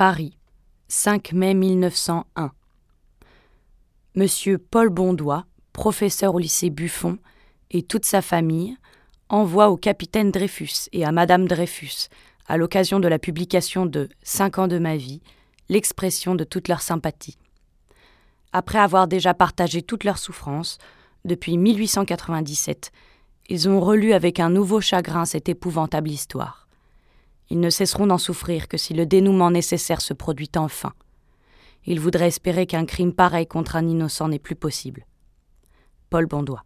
Paris, 5 mai 1901. Monsieur Paul Bondois, professeur au lycée Buffon, et toute sa famille envoient au capitaine Dreyfus et à Madame Dreyfus, à l'occasion de la publication de Cinq ans de ma vie, l'expression de toute leur sympathie. Après avoir déjà partagé toutes leurs souffrances, depuis 1897, ils ont relu avec un nouveau chagrin cette épouvantable histoire. Ils ne cesseront d'en souffrir que si le dénouement nécessaire se produit enfin. Ils voudraient espérer qu'un crime pareil contre un innocent n'est plus possible. Paul Bondois.